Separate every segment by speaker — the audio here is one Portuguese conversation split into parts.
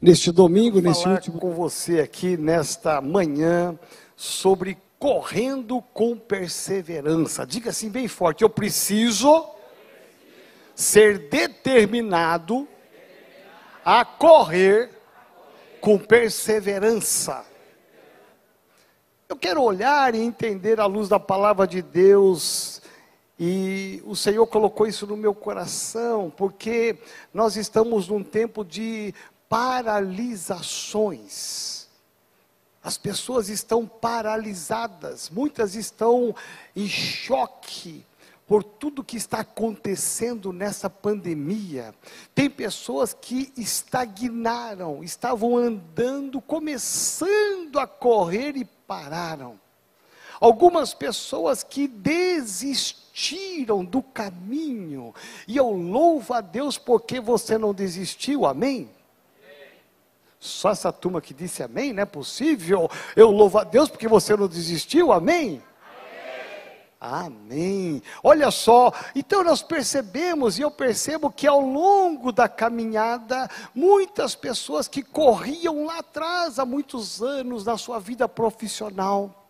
Speaker 1: neste domingo, neste
Speaker 2: falar
Speaker 1: último.
Speaker 2: com você aqui nesta manhã sobre correndo com perseverança. Diga assim bem forte: eu preciso ser determinado a correr com perseverança. Eu quero olhar e entender a luz da palavra de Deus. E o Senhor colocou isso no meu coração, porque nós estamos num tempo de paralisações. As pessoas estão paralisadas, muitas estão em choque por tudo que está acontecendo nessa pandemia. Tem pessoas que estagnaram, estavam andando, começando a correr e pararam. Algumas pessoas que desistiram do caminho, e eu louvo a Deus porque você não desistiu, amém? Só essa turma que disse amém, não é possível. Eu louvo a Deus porque você não desistiu, amém? Amém. Olha só, então nós percebemos, e eu percebo que ao longo da caminhada, muitas pessoas que corriam lá atrás, há muitos anos, na sua vida profissional,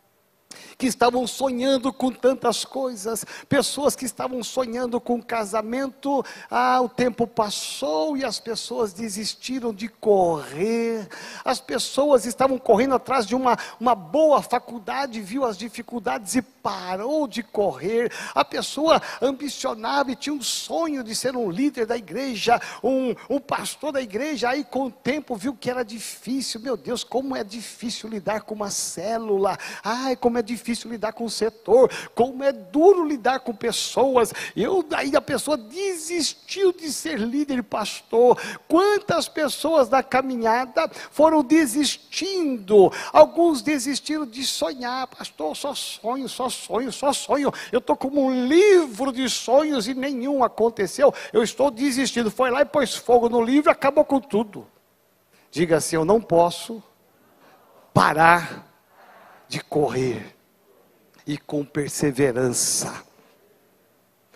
Speaker 2: que estavam sonhando com tantas coisas, pessoas que estavam sonhando com casamento, ah, o tempo passou e as pessoas desistiram de correr, as pessoas estavam correndo atrás de uma, uma boa faculdade, viu as dificuldades e parou de correr, a pessoa ambicionava e tinha um sonho de ser um líder da igreja, um, um pastor da igreja, aí com o tempo viu que era difícil, meu Deus, como é difícil lidar com uma célula, ai, como é difícil lidar com o setor, como é duro lidar com pessoas. Eu daí a pessoa desistiu de ser líder e pastor. Quantas pessoas da caminhada foram desistindo? Alguns desistiram de sonhar, pastor, só sonho, só sonho, só sonho. Eu estou como um livro de sonhos e nenhum aconteceu. Eu estou desistindo. Foi lá e pôs fogo no livro, acabou com tudo. Diga assim: eu não posso parar de correr e com perseverança.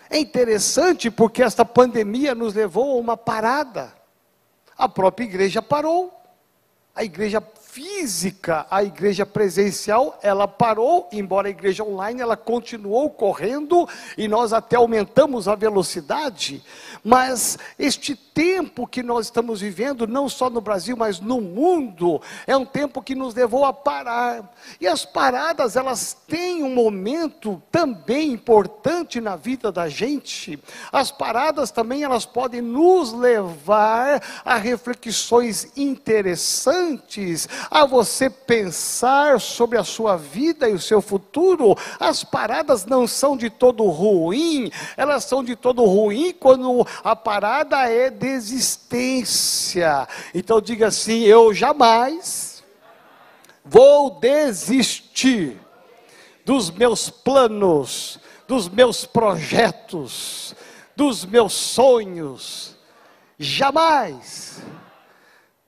Speaker 2: É interessante porque esta pandemia nos levou a uma parada. A própria igreja parou. A igreja física, a igreja presencial, ela parou, embora a igreja online ela continuou correndo e nós até aumentamos a velocidade, mas este tempo que nós estamos vivendo, não só no Brasil, mas no mundo, é um tempo que nos levou a parar. E as paradas, elas têm um momento também importante na vida da gente. As paradas também elas podem nos levar a reflexões interessantes, a você pensar sobre a sua vida e o seu futuro. As paradas não são de todo ruim, elas são de todo ruim quando a parada é desistência. Então diga assim: eu jamais vou desistir dos meus planos, dos meus projetos, dos meus sonhos. Jamais.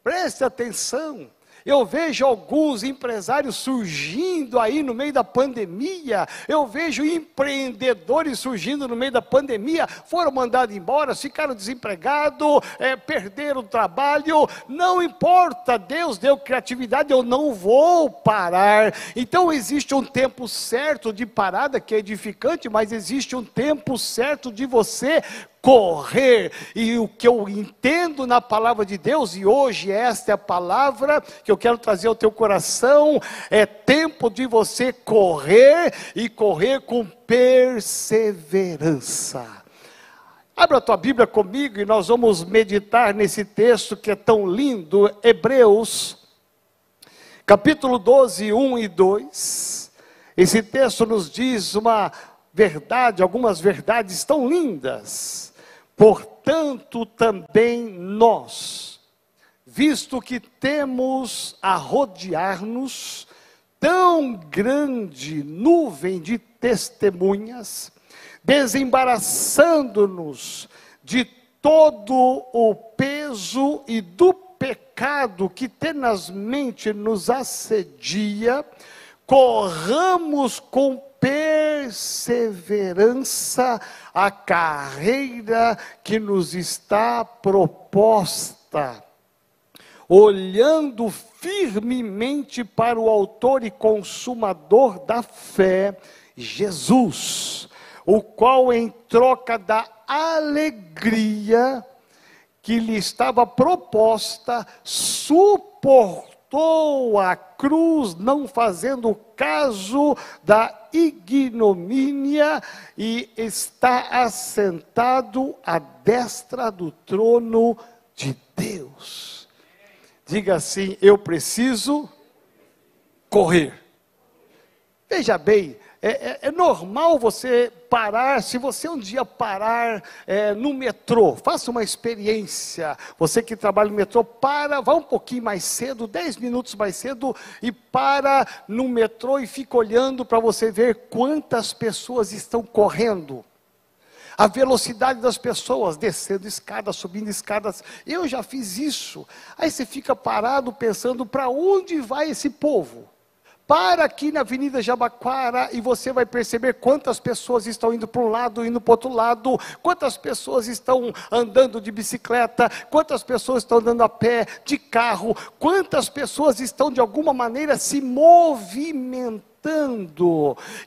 Speaker 2: Preste atenção. Eu vejo alguns empresários surgindo aí no meio da pandemia. Eu vejo empreendedores surgindo no meio da pandemia. Foram mandados embora, ficaram desempregados, é, perderam o trabalho. Não importa, Deus deu criatividade, eu não vou parar. Então existe um tempo certo de parada que é edificante, mas existe um tempo certo de você correr. E o que eu entendo na palavra de Deus, e hoje esta é a palavra que eu quero trazer ao teu coração, é tempo de você correr e correr com perseverança. Abra a tua Bíblia comigo e nós vamos meditar nesse texto que é tão lindo, Hebreus, capítulo 12, 1 e 2. Esse texto nos diz uma verdade, algumas verdades tão lindas. Portanto, também nós, visto que temos a rodear-nos tão grande nuvem de testemunhas, desembaraçando-nos de todo o peso e do pecado que tenazmente nos assedia, corramos com perseverança a carreira que nos está proposta, olhando firmemente para o Autor e Consumador da fé, Jesus, o qual, em troca da alegria que lhe estava proposta, suportou a cruz, não fazendo caso da ignomínia, e está assentado à destra do trono de Deus. Diga assim: eu preciso correr. Veja bem, é, é, é, normal você parar, se você um dia parar é, no metrô, faça uma experiência. Você que trabalha no metrô, para, vá um pouquinho mais cedo, 10 minutos mais cedo, e para no metrô e fica olhando para você ver quantas pessoas estão correndo. A velocidade das pessoas, descendo escadas, subindo escadas. Eu já fiz isso. Aí você fica parado pensando para onde vai esse povo? Para aqui na Avenida Jabaquara e você vai perceber quantas pessoas estão indo para um lado, indo para outro lado, quantas pessoas estão andando de bicicleta, quantas pessoas estão andando a pé, de carro, quantas pessoas estão de alguma maneira se movimentando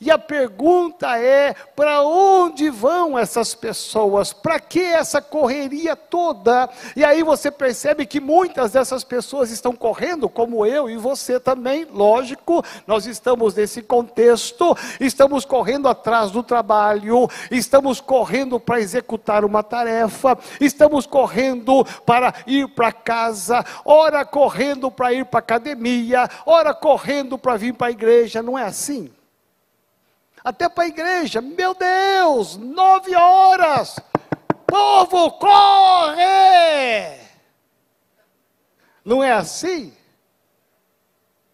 Speaker 2: e a pergunta é: para onde vão essas pessoas? Para que essa correria toda? E aí você percebe que muitas dessas pessoas estão correndo, como eu e você também, lógico, nós estamos nesse contexto, estamos correndo atrás do trabalho, estamos correndo para executar uma tarefa, estamos correndo para ir para casa, ora correndo para ir para a academia, ora correndo para vir para a igreja, não é assim. Até para a igreja, meu Deus, nove horas, povo, corre! Não é assim?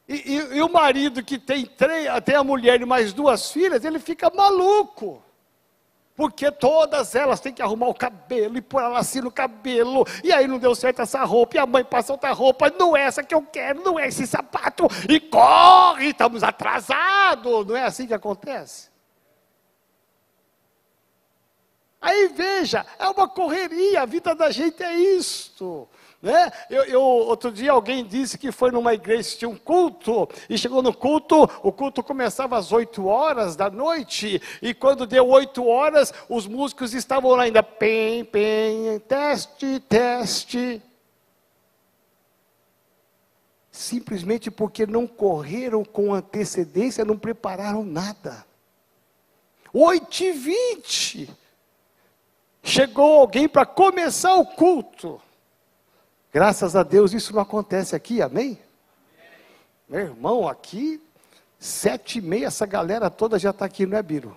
Speaker 2: E, e, e, o marido que tem três, até a mulher e mais duas filhas, ele fica maluco. Porque todas elas têm que arrumar o cabelo e pôr ela assim no cabelo. E aí não deu certo essa roupa. E a mãe passa outra roupa. Não é essa que eu quero, não é esse sapato. E corre, estamos atrasados. Não é assim que acontece? Aí veja, é uma correria, a vida da gente é isto. Né? Eu, eu, outro dia alguém disse que foi numa igreja que tinha um culto, e chegou no culto, o culto começava às 8 horas da noite, e quando deu 8 horas, os músicos estavam lá ainda, pem, pem, teste, teste. Simplesmente porque não correram com antecedência, não prepararam nada. 8 e 20. Chegou alguém para começar o culto. Graças a Deus isso não acontece aqui, amém? Meu irmão, aqui, sete e meia, essa galera toda já está aqui, não é, Biro?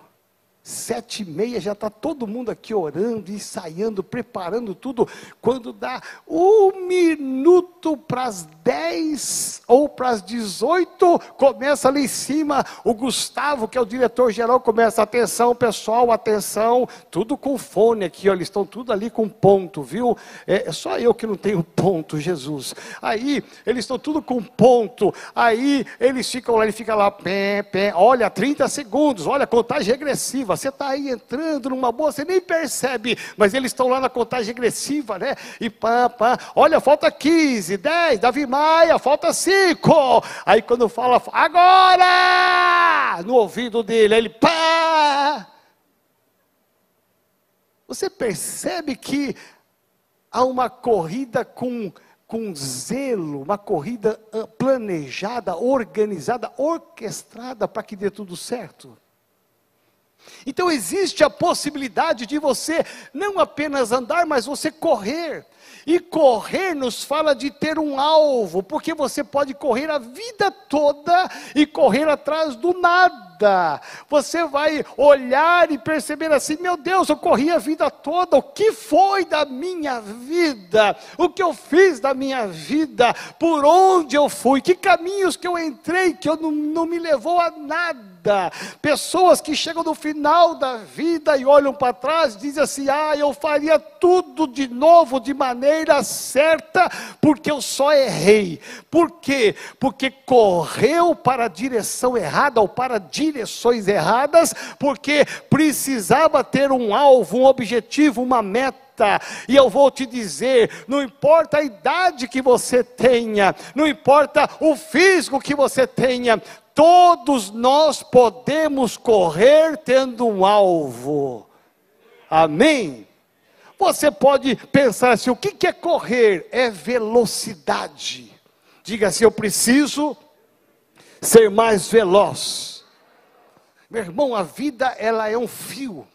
Speaker 2: Sete e meia já está todo mundo aqui orando, ensaiando, preparando tudo. Quando dá um minuto para as dez ou para as dezoito, começa ali em cima o Gustavo, que é o diretor geral, começa atenção pessoal, atenção, tudo com fone aqui, ó, eles estão tudo ali com ponto, viu? É, é só eu que não tenho ponto, Jesus. Aí eles estão tudo com ponto. Aí eles ficam lá, ele fica lá, pé, pé, olha, 30 segundos, olha, contagem regressiva você está aí entrando numa boa, você nem percebe, mas eles estão lá na contagem regressiva, né? E pá, pá, olha, falta 15, 10, Davi Maia, falta 5. Aí quando fala, agora! No ouvido dele, ele pá! Você percebe que há uma corrida com com zelo, uma corrida ah, planejada, organizada, orquestrada para que dê tudo certo. Então existe a possibilidade de você não apenas andar, mas você correr. E correr nos fala de ter um alvo, porque você pode correr a vida toda e correr atrás do nada. Você vai olhar e perceber assim: meu Deus, eu corri a vida toda, o que foi da minha vida? O que eu fiz da minha vida? Por onde eu fui? Que caminhos que eu entrei que eu não, não me levou a nada? Pessoas que chegam no final da vida e olham para trás e dizem assim: ah, eu faria tudo de novo de maneira certa, porque eu só errei. Por quê? Porque correu para a direção errada ou para direções erradas, porque precisava ter um alvo, um objetivo, uma meta E eu vou te dizer: não importa a idade que você tenha, não importa o físico que você tenha, todos nós podemos correr tendo um alvo. Amém? Você pode pensar assim: o que é correr? É velocidade. Diga assim: eu preciso ser mais veloz. Meu irmão, a vida ela é um fio.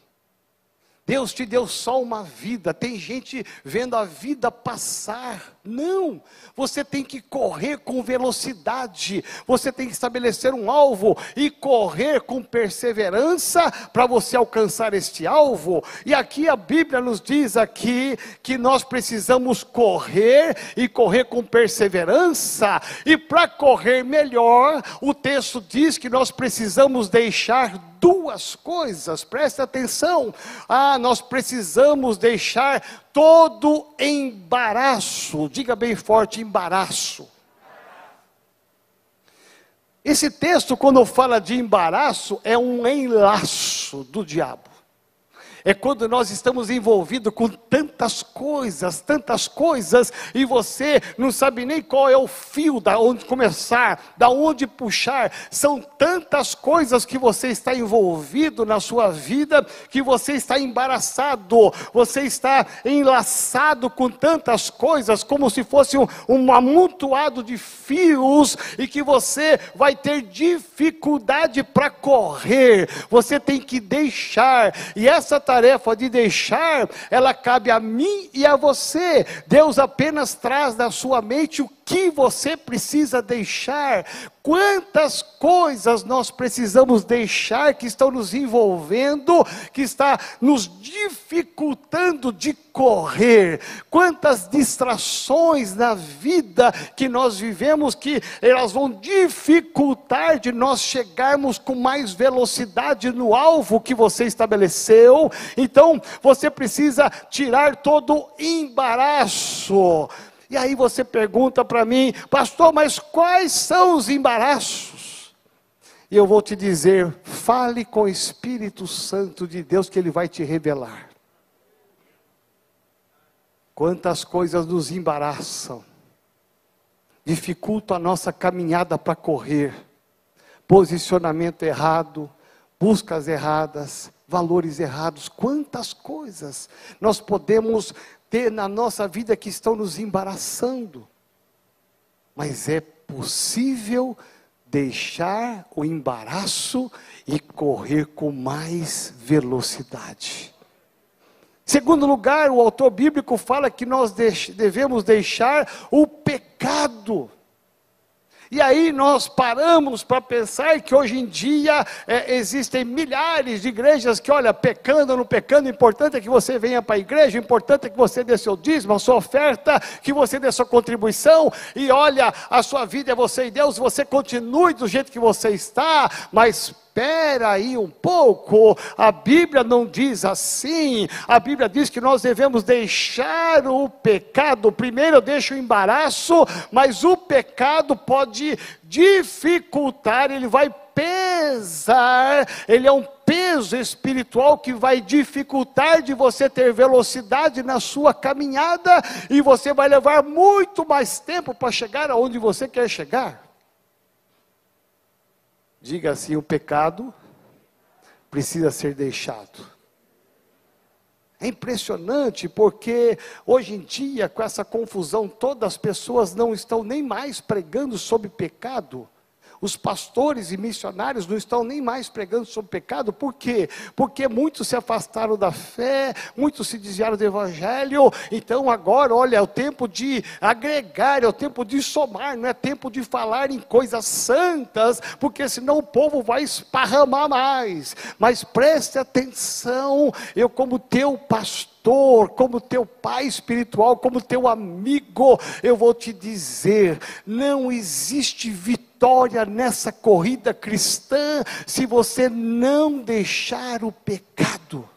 Speaker 2: Deus te deu só uma vida. Tem gente vendo a vida passar. Não, você tem que correr com velocidade. Você tem que estabelecer um alvo e correr com perseverança para você alcançar este alvo. E aqui a Bíblia nos diz aqui que nós precisamos correr e correr com perseverança. E para correr melhor, o texto diz que nós precisamos deixar duas coisas, preste atenção. Ah, nós precisamos deixar todo embaraço, diga bem forte: embaraço. Esse texto, quando fala de embaraço, é um enlaço do diabo é quando nós estamos envolvidos com tantas coisas, tantas coisas, e você não sabe nem qual é o fio da onde começar, da onde puxar. São tantas coisas que você está envolvido na sua vida que você está embaraçado, você está enlaçado com tantas coisas, como se fosse um, um amontoado de fios, e que você vai ter dificuldade para correr. Você tem que deixar, e essa tarefa de deixar, ela cabe a mim e a você. Deus apenas traz na sua mente o que você precisa deixar, quantas coisas nós precisamos deixar que estão nos envolvendo, que está nos dificultando de correr, quantas distrações na vida que nós vivemos que elas vão dificultar de nós chegarmos com mais velocidade no alvo que você estabeleceu. Então, você precisa tirar todo embaraço e aí você pergunta para mim, pastor, mas quais são os embaraços? E eu vou te dizer, fale com o Espírito Santo de Deus que ele vai te revelar. Quantas coisas nos embaraçam, dificultam a nossa caminhada para correr, posicionamento errado, buscas erradas, valores errados, quantas coisas nós podemos ter na nossa vida que estão nos embaraçando. Mas é possível deixar o embaraço e correr com mais velocidade. Segundo lugar, o autor bíblico fala que nós devemos deixar o. E aí nós paramos para pensar que hoje em dia é, existem milhares de igrejas que, olha, pecando ou não pecando, o importante é que você venha para a igreja, o importante é que você dê seu dízimo, a sua oferta, que você dê sua contribuição, e olha, a sua vida é você e Deus, você continue do jeito que você está, mas espera aí um pouco, a Bíblia não diz assim, a Bíblia diz que nós devemos deixar o pecado, primeiro eu deixo o embaraço, mas o pecado pode dificultar, ele vai pesar, ele é um peso espiritual que vai dificultar de você ter velocidade na sua caminhada e você vai levar muito mais tempo para chegar aonde você quer chegar. Diga assim: o pecado precisa ser deixado. É impressionante porque hoje em dia, com essa confusão toda, as pessoas não estão nem mais pregando sobre pecado. Os pastores e missionários não estão nem mais pregando sobre pecado, por quê? Porque muitos se afastaram da fé, muitos se desviaram do evangelho, então agora, olha, é o tempo de agregar, é o tempo de somar, não é tempo de falar em coisas santas, porque senão o povo vai esparramar mais. Mas preste atenção, eu, como teu pastor, como teu pai espiritual, como teu amigo, eu vou te dizer: não existe vitória vitória nessa corrida cristã se você não deixar o pecado.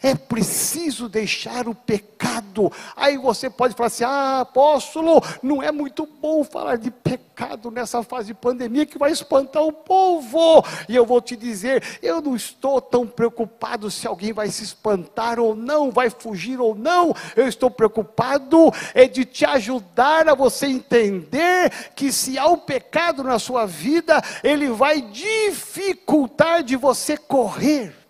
Speaker 2: É preciso deixar o pecado. Aí você pode falar assim: ah, apóstolo, não é muito bom falar de pecado nessa fase de pandemia que vai espantar o povo. E eu vou te dizer: eu não estou tão preocupado se alguém vai se espantar ou não, vai fugir ou não. Eu estou preocupado é de te ajudar a você entender que se há o um pecado na sua vida, ele vai dificultar de você correr.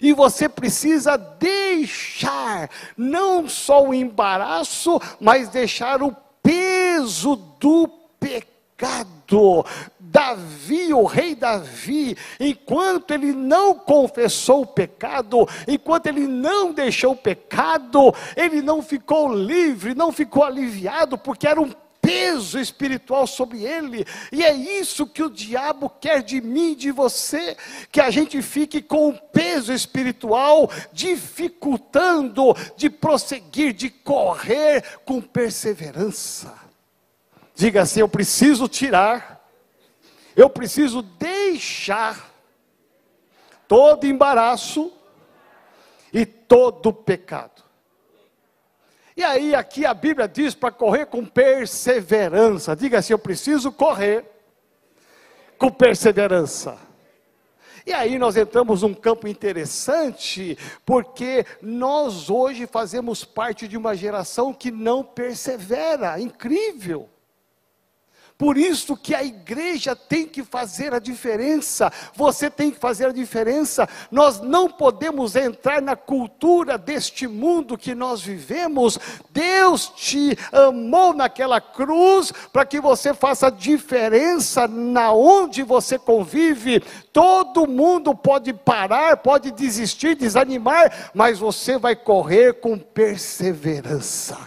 Speaker 2: E você precisa deixar não só o embaraço, mas deixar o peso do pecado. Davi, o rei Davi, enquanto ele não confessou o pecado, enquanto ele não deixou o pecado, ele não ficou livre, não ficou aliviado, porque era um peso espiritual sobre ele, e é isso que o diabo quer de mim e de você, que a gente fique com o peso espiritual dificultando de prosseguir, de correr com perseverança. Diga assim: eu preciso tirar, eu preciso deixar todo embaraço e todo pecado. E aí, aqui a Bíblia diz para correr com perseverança. Diga assim: eu preciso correr com perseverança. E aí nós entramos num campo interessante, porque nós hoje fazemos parte de uma geração que não persevera. Incrível. Por isso que a igreja tem que fazer a diferença, você tem que fazer a diferença. Nós não podemos entrar na cultura deste mundo que nós vivemos. Deus te amou naquela cruz para que você faça diferença na onde você convive. Todo mundo pode parar, pode desistir, desanimar, mas você vai correr com perseverança.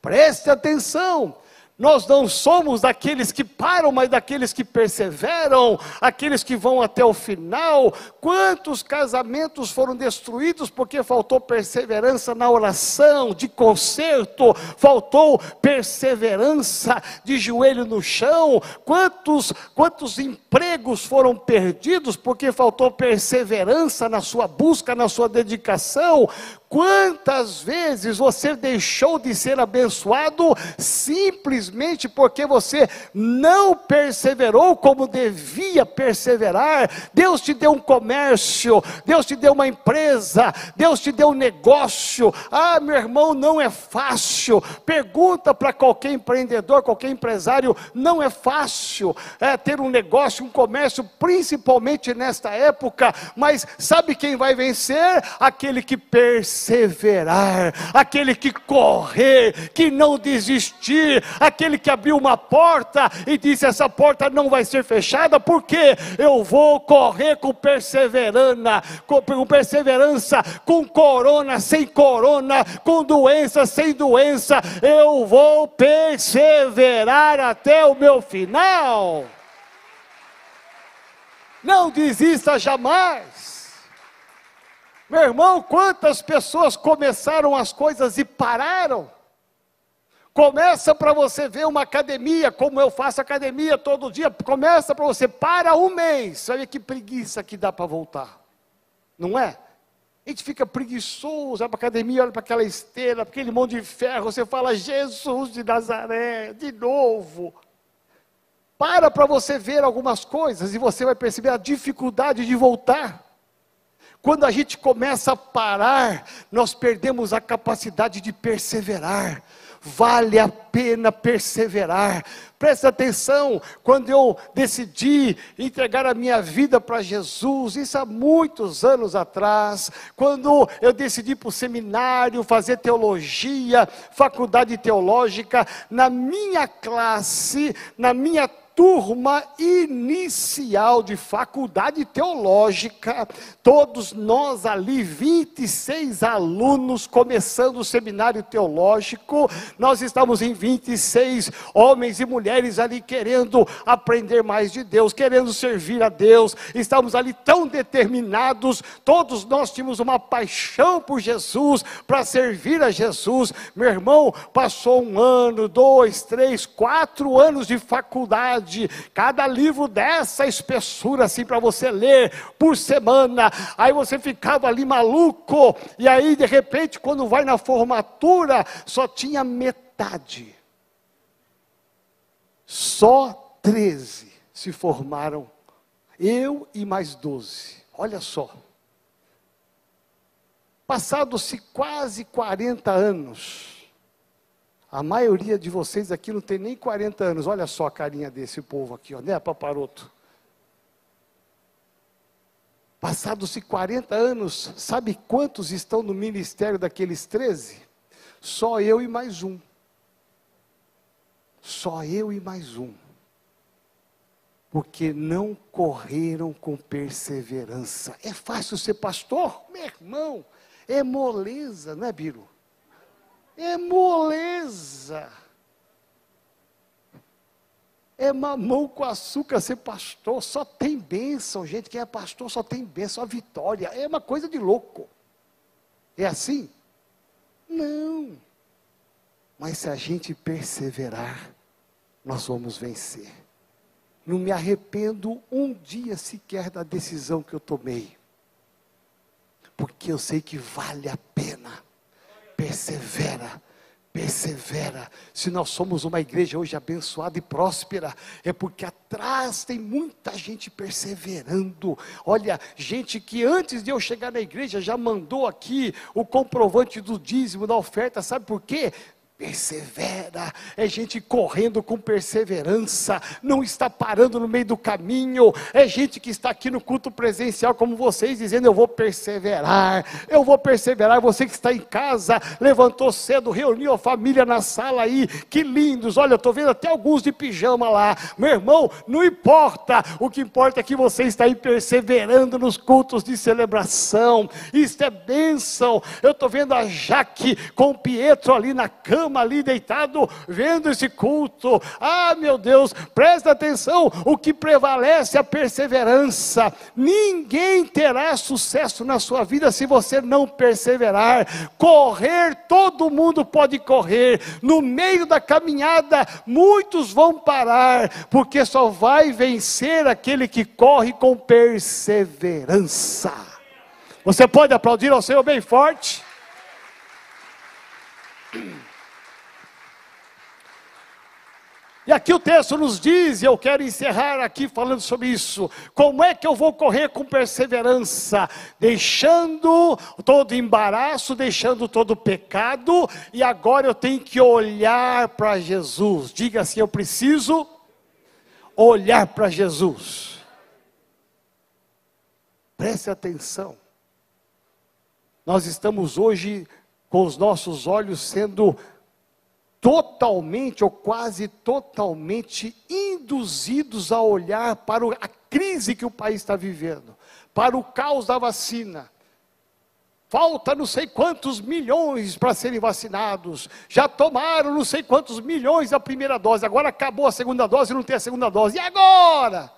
Speaker 2: Preste atenção. Nós não somos daqueles que param, mas daqueles que perseveram, aqueles que vão até o final. Quantos casamentos foram destruídos porque faltou perseverança na oração, de conserto, faltou perseverança de joelho no chão? Quantos, quantos empregos foram perdidos porque faltou perseverança na sua busca, na sua dedicação? Quantas vezes você deixou de ser abençoado simplesmente porque você não perseverou como devia perseverar? Deus te deu um comércio, Deus te deu uma empresa, Deus te deu um negócio. Ah, meu irmão, não é fácil. Pergunta para qualquer empreendedor, qualquer empresário, não é fácil é, ter um negócio, um comércio, principalmente nesta época. Mas sabe quem vai vencer? Aquele que persevera perseverar, aquele que correr, que não desistir, aquele que abriu uma porta e disse: essa porta não vai ser fechada, porque eu vou correr com perseverança, com perseverança, com corona, sem corona, com doença, sem doença, eu vou perseverar até o meu final. Não desista jamais. Meu irmão, quantas pessoas começaram as coisas e pararam? Começa para você ver uma academia, como eu faço academia todo dia. Começa para você, para um mês. Olha que preguiça que dá para voltar. Não é? A gente fica preguiçoso, vai para a academia, olha para aquela esteira, aquele monte de ferro. Você fala, Jesus de Nazaré, de novo. Para para você ver algumas coisas e você vai perceber a dificuldade de voltar. Quando a gente começa a parar, nós perdemos a capacidade de perseverar. Vale a pena perseverar. Presta atenção, quando eu decidi entregar a minha vida para Jesus, isso há muitos anos atrás, quando eu decidi para o seminário, fazer teologia, faculdade teológica, na minha classe, na minha turma inicial de faculdade teológica, todos nós ali, 26 alunos, começando o seminário teológico, nós estamos em 26 homens e mulheres ali querendo aprender mais de Deus, querendo servir a Deus, estamos ali tão determinados, todos nós tínhamos uma paixão por Jesus, para servir a Jesus. Meu irmão, passou um ano, dois, três, quatro anos de faculdade metade, cada livro dessa espessura assim para você ler por semana. Aí você ficava ali maluco, e aí de repente, quando vai na formatura, só tinha metade. Só 13 se formaram, eu e mais 12. Olha só. Passados-se quase 40 anos, a maioria de vocês aqui não tem nem 40 anos, olha só a carinha desse povo aqui, ó, né, paparoto? Passados-se 40 anos, sabe quantos estão no ministério daqueles 13? Só eu e mais um. Só eu e mais um. Porque não correram com perseverança. É fácil ser pastor? Meu irmão, é moleza, não é, Biro? É moleza. É mamão com açúcar ser pastor, só tem bênção, gente. Quem é pastor só tem bênção, a vitória. É uma coisa de louco. É assim? Não. Mas se a gente perseverar, nós vamos vencer. Não me arrependo um dia sequer da decisão que eu tomei porque eu sei que vale a pena. Persevera, persevera. Se nós somos uma igreja hoje abençoada e próspera, é porque atrás tem muita gente perseverando. Olha, gente que antes de eu chegar na igreja já mandou aqui o comprovante do dízimo, da oferta, sabe por quê? Persevera, é gente correndo com perseverança, não está parando no meio do caminho, é gente que está aqui no culto presencial, como vocês, dizendo: Eu vou perseverar, eu vou perseverar. Você que está em casa, levantou cedo, reuniu a família na sala aí, que lindos, olha, estou vendo até alguns de pijama lá, meu irmão, não importa, o que importa é que você está aí perseverando nos cultos de celebração, isso é bênção. Eu estou vendo a Jaque com o Pietro ali na cama cama ali deitado, vendo esse culto. Ah, meu Deus, presta atenção: o que prevalece é a perseverança. Ninguém terá sucesso na sua vida se você não perseverar. Correr, todo mundo pode correr. No meio da caminhada, muitos vão parar, porque só vai vencer aquele que corre com perseverança. Você pode aplaudir ao Senhor bem forte? E aqui o texto nos diz, e eu quero encerrar aqui falando sobre isso: como é que eu vou correr com perseverança? Deixando todo embaraço, deixando todo pecado, e agora eu tenho que olhar para Jesus. Diga assim: eu preciso olhar para Jesus. Preste atenção. Nós estamos hoje com os nossos olhos sendo totalmente ou quase totalmente induzidos a olhar para a crise que o país está vivendo, para o caos da vacina. Falta não sei quantos milhões para serem vacinados. Já tomaram não sei quantos milhões a primeira dose. Agora acabou a segunda dose e não tem a segunda dose. E agora?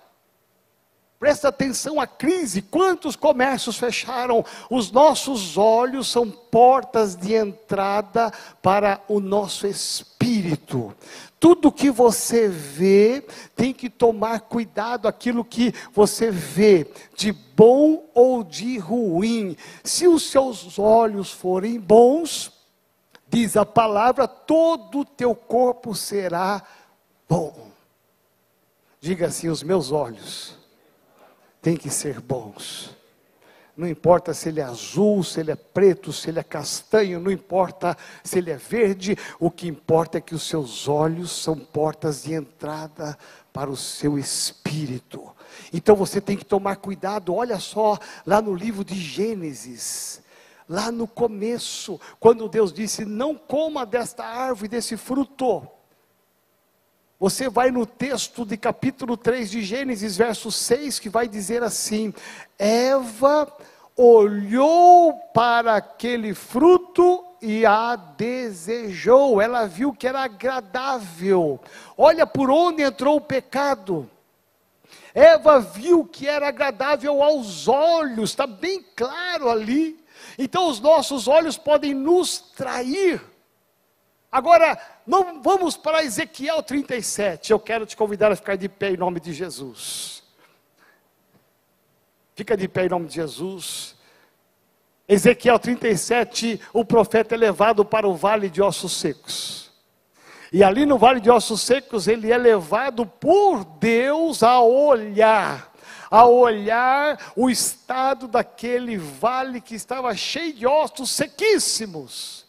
Speaker 2: Presta atenção à crise. Quantos comércios fecharam? Os nossos olhos são portas de entrada para o nosso espírito. Tudo que você vê, tem que tomar cuidado aquilo que você vê, de bom ou de ruim. Se os seus olhos forem bons, diz a palavra, todo o teu corpo será bom. Diga assim: os meus olhos tem que ser bons. Não importa se ele é azul, se ele é preto, se ele é castanho, não importa se ele é verde, o que importa é que os seus olhos são portas de entrada para o seu espírito. Então você tem que tomar cuidado, olha só, lá no livro de Gênesis, lá no começo, quando Deus disse: Não coma desta árvore, desse fruto. Você vai no texto de capítulo 3 de Gênesis, verso 6, que vai dizer assim: Eva olhou para aquele fruto e a desejou. Ela viu que era agradável. Olha por onde entrou o pecado. Eva viu que era agradável aos olhos, está bem claro ali. Então os nossos olhos podem nos trair Agora, não vamos para Ezequiel 37. Eu quero te convidar a ficar de pé em nome de Jesus. Fica de pé em nome de Jesus. Ezequiel 37, o profeta é levado para o vale de ossos secos. E ali no vale de ossos secos, ele é levado por Deus a olhar, a olhar o estado daquele vale que estava cheio de ossos sequíssimos.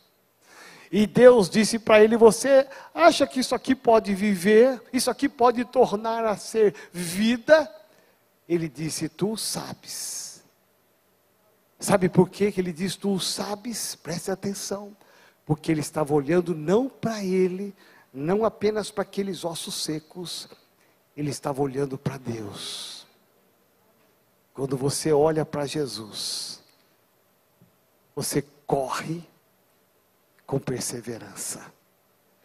Speaker 2: E Deus disse para ele: Você acha que isso aqui pode viver? Isso aqui pode tornar a ser vida? Ele disse: Tu sabes. Sabe por quê que ele diz: Tu sabes? Preste atenção. Porque ele estava olhando não para ele, não apenas para aqueles ossos secos, ele estava olhando para Deus. Quando você olha para Jesus, você corre com perseverança.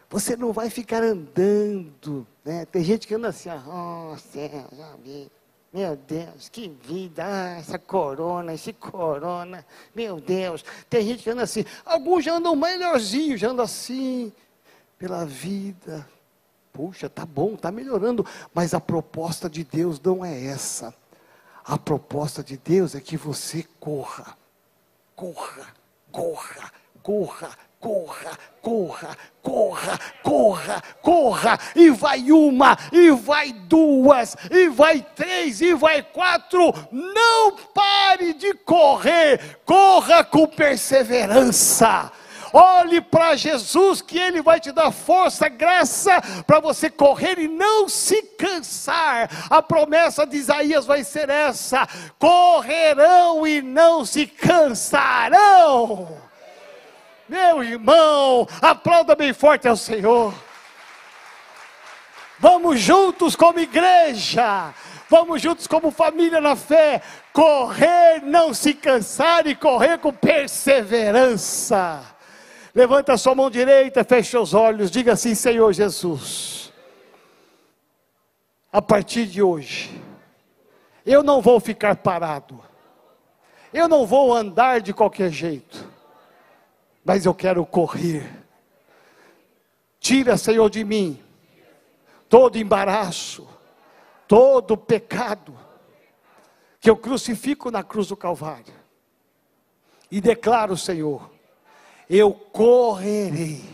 Speaker 2: Você não vai ficar andando, né? Tem gente que anda assim, oh céu, meu Deus, que vida, ah, essa corona, esse corona, meu Deus. Tem gente que anda assim, alguns já andam melhorzinhos, já andam assim, pela vida. Puxa, tá bom, tá melhorando, mas a proposta de Deus não é essa. A proposta de Deus é que você corra, corra, corra, corra, corra, corra, corra, corra, corra, e vai uma, e vai duas, e vai três, e vai quatro. Não pare de correr, corra com perseverança. Olhe para Jesus, que Ele vai te dar força, graça para você correr e não se cansar. A promessa de Isaías vai ser essa: correrão e não se cansarão. Meu irmão, aplauda bem forte ao Senhor. Vamos juntos como igreja, vamos juntos como família na fé, correr, não se cansar e correr com perseverança. Levanta a sua mão direita, feche os olhos, diga assim: Senhor Jesus, a partir de hoje, eu não vou ficar parado, eu não vou andar de qualquer jeito mas eu quero correr. Tira, Senhor, de mim todo embaraço, todo pecado que eu crucifico na cruz do Calvário. E declaro, Senhor, eu correrei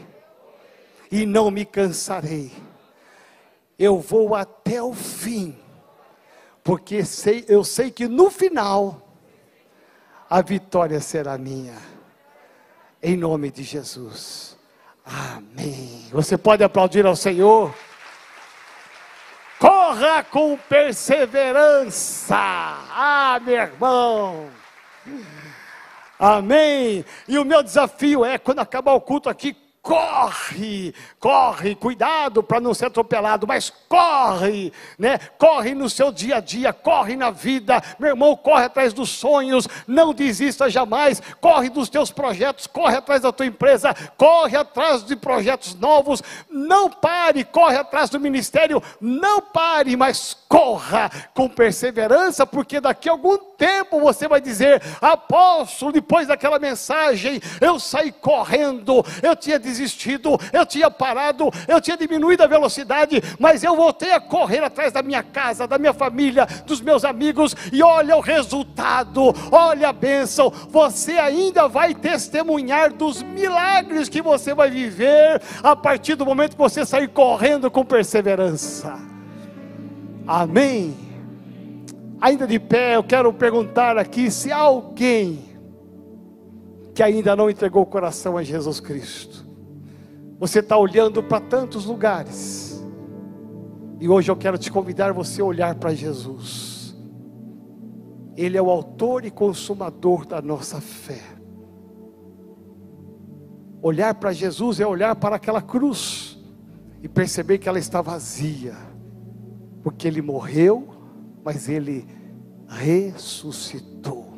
Speaker 2: e não me cansarei. Eu vou até o fim, porque sei, eu sei que no final a vitória será minha em nome de Jesus. Amém. Você pode aplaudir ao Senhor. Corra com perseverança. Ah, meu irmão. Amém. E o meu desafio é, quando acabar o culto aqui, corre, corre, cuidado para não ser atropelado, mas corre, né? Corre no seu dia a dia, corre na vida, meu irmão, corre atrás dos sonhos, não desista jamais, corre dos teus projetos, corre atrás da tua empresa, corre atrás de projetos novos, não pare, corre atrás do ministério, não pare, mas corra com perseverança, porque daqui a algum tempo você vai dizer: apóstolo, depois daquela mensagem, eu saí correndo, eu tinha desistido, eu tinha parado, eu tinha diminuído a velocidade, mas eu voltei a correr atrás da minha casa, da minha família, dos meus amigos, e olha o resultado, olha a bênção. Você ainda vai testemunhar dos milagres que você vai viver a partir do momento que você sair correndo com perseverança. Amém. Ainda de pé, eu quero perguntar aqui se há alguém que ainda não entregou o coração a Jesus Cristo. Você está olhando para tantos lugares. E hoje eu quero te convidar você a olhar para Jesus. Ele é o autor e consumador da nossa fé. Olhar para Jesus é olhar para aquela cruz e perceber que ela está vazia, porque ele morreu, mas ele ressuscitou.